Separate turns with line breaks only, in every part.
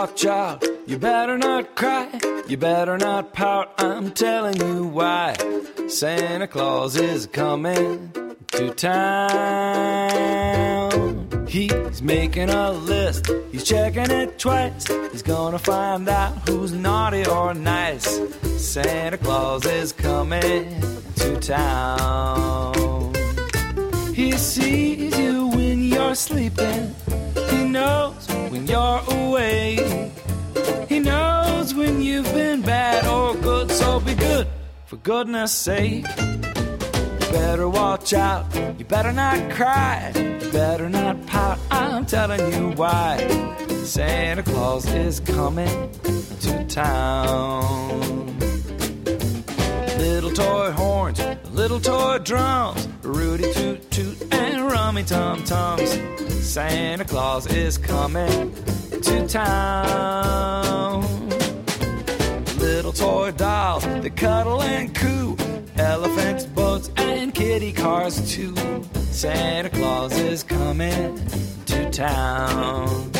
Watch out. You better not cry. You better not pout. I'm telling you why. Santa Claus is coming to town. He's making a list. He's checking it twice. He's gonna find out who's naughty or nice. Santa Claus is coming to town. He sees you when you're sleeping. He knows when you're awake. He knows when you've been bad or good, so be good for goodness sake. You better watch out, you better not cry, you better not pout. I'm telling you why. Santa Claus is coming to town. Little toy horns, little toy drums, Rudy toot toot and rummy tum tums. Santa Claus is coming to town. Little toy dolls that cuddle and coo, elephants, boats, and kitty cars too. Santa Claus is coming to town.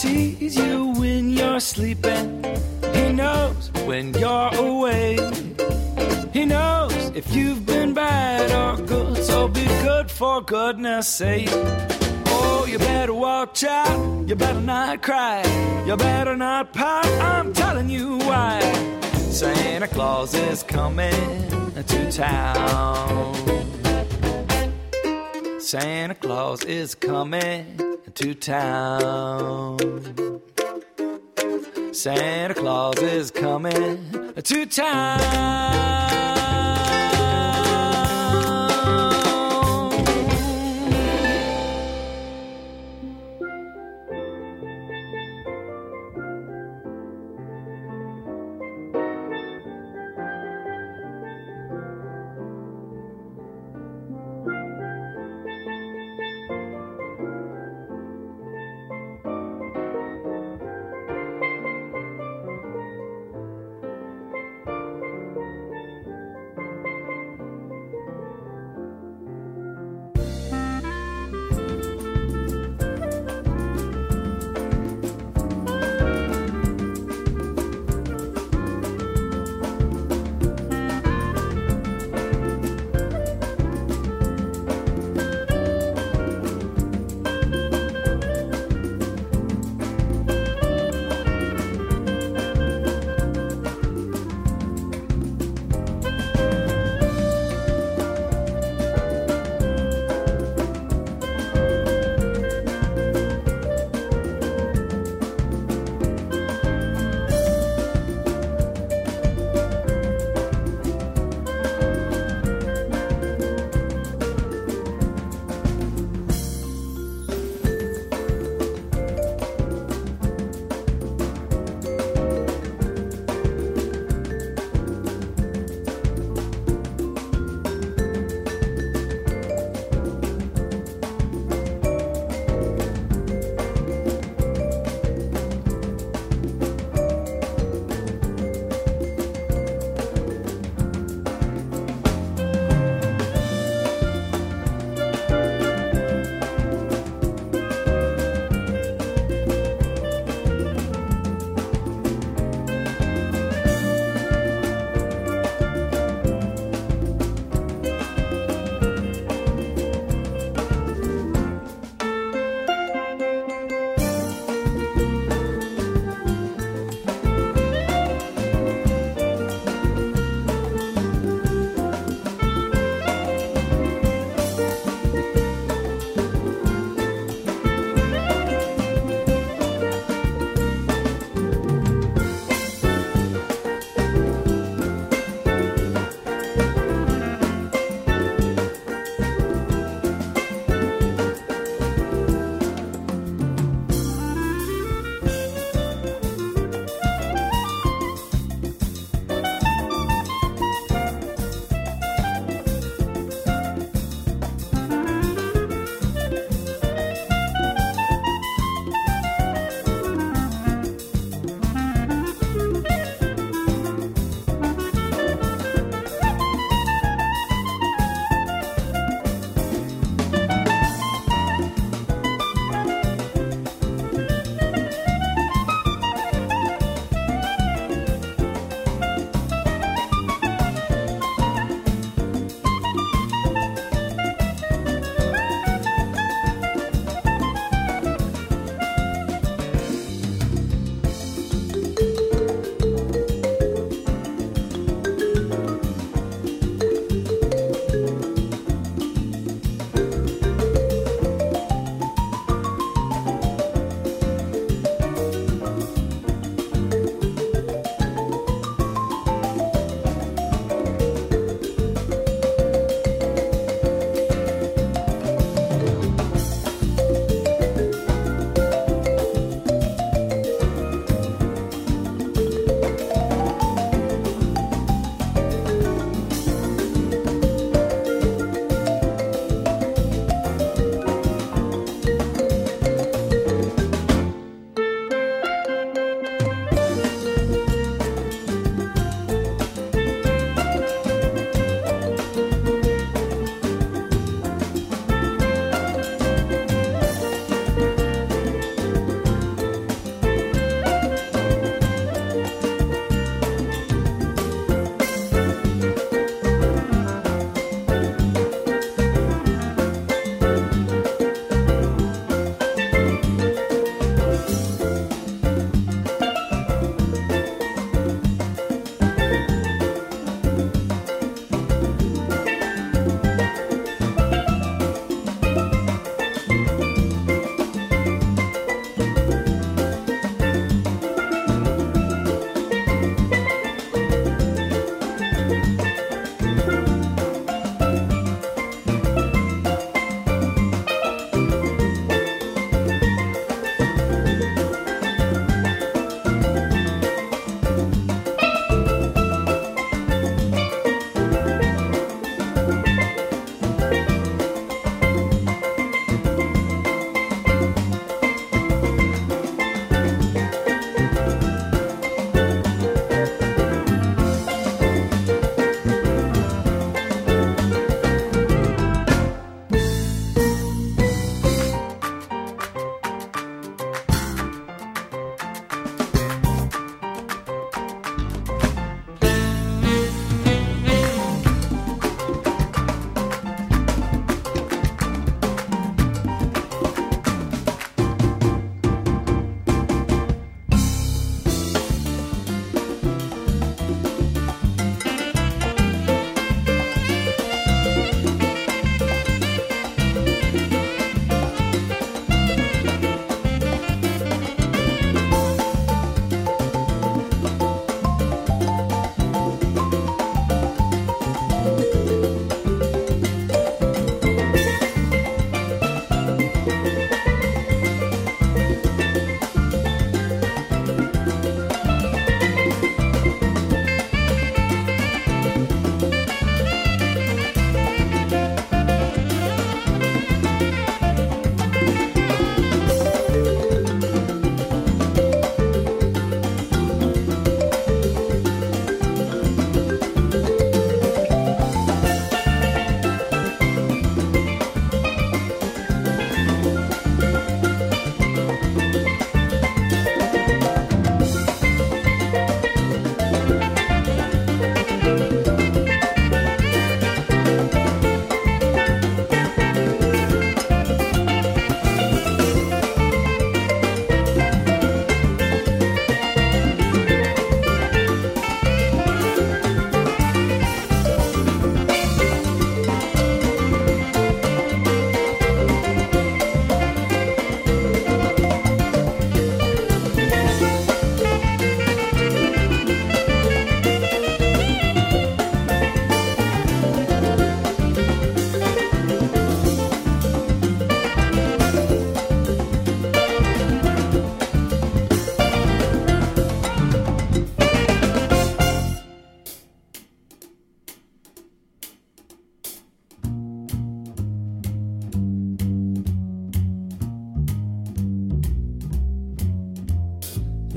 Sees you when you're sleeping. He knows when you're awake. He knows if you've been bad or good, so be good for goodness sake. Oh, you better watch out. You better not cry. You better not pout. I'm telling you why. Santa Claus is coming to town. Santa Claus is coming to town. Santa Claus is coming to town.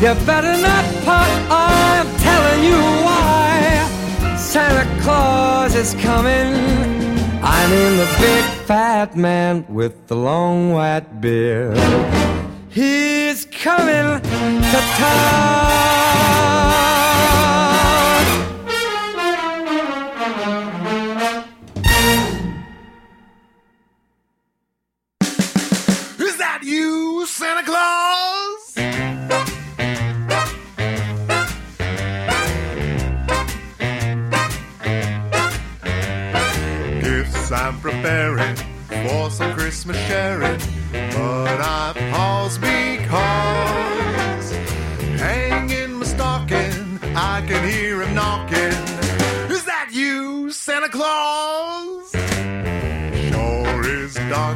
you better not part, I'm telling you why. Santa Claus is coming. I mean the big fat man with the long white beard. He's coming to town.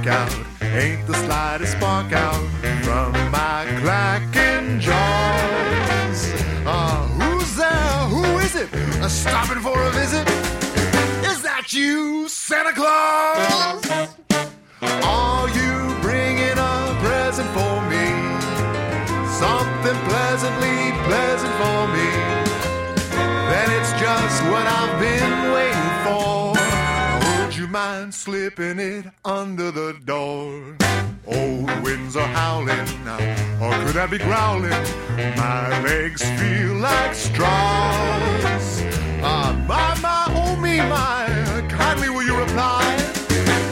Out, ain't the slightest spark out from my clacking jaws. Uh, who's there? Who is it? Stopping for a visit? Slipping it under the door? Old winds are howling, or could I be growling? My legs feel like straws. Ah, my, my, oh me, my, kindly will you reply?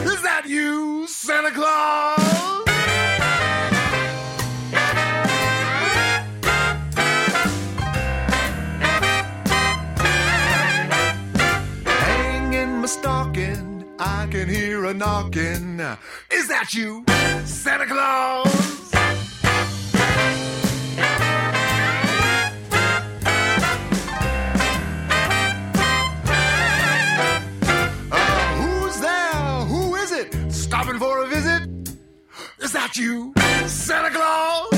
Is that you, Santa Claus? I can hear a knocking. Is that you, Santa Claus? Uh, who's there? Who is it? Stopping for a visit? Is that you, Santa Claus?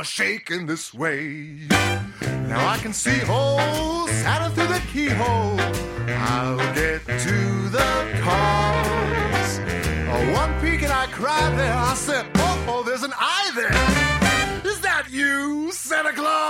A shaking this way. Now I can see holes Santa through the keyhole. I'll get to the cause. Oh, one peek and I cried there. I said, oh, oh, there's an eye there. Is that you, Santa Claus?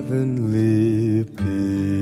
heavenly peace.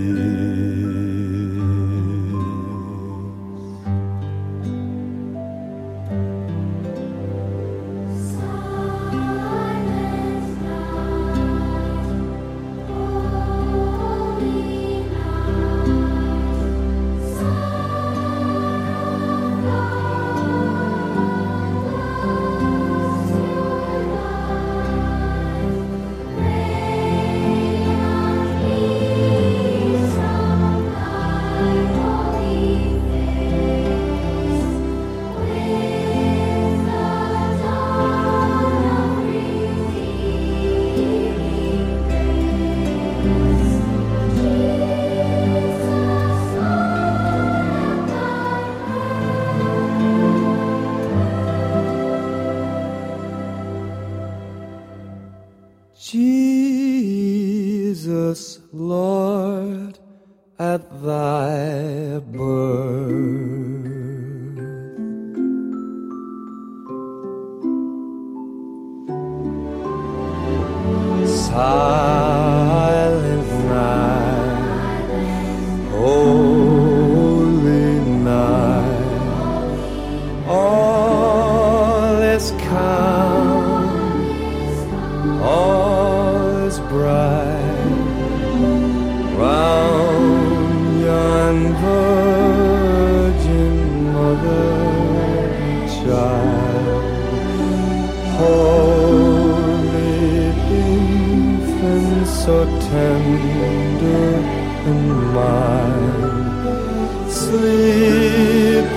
Jesus, Lord, at thy birth. Sigh so tender and mild, sleeping.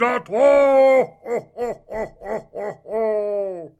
à toi.
Oh, oh, oh,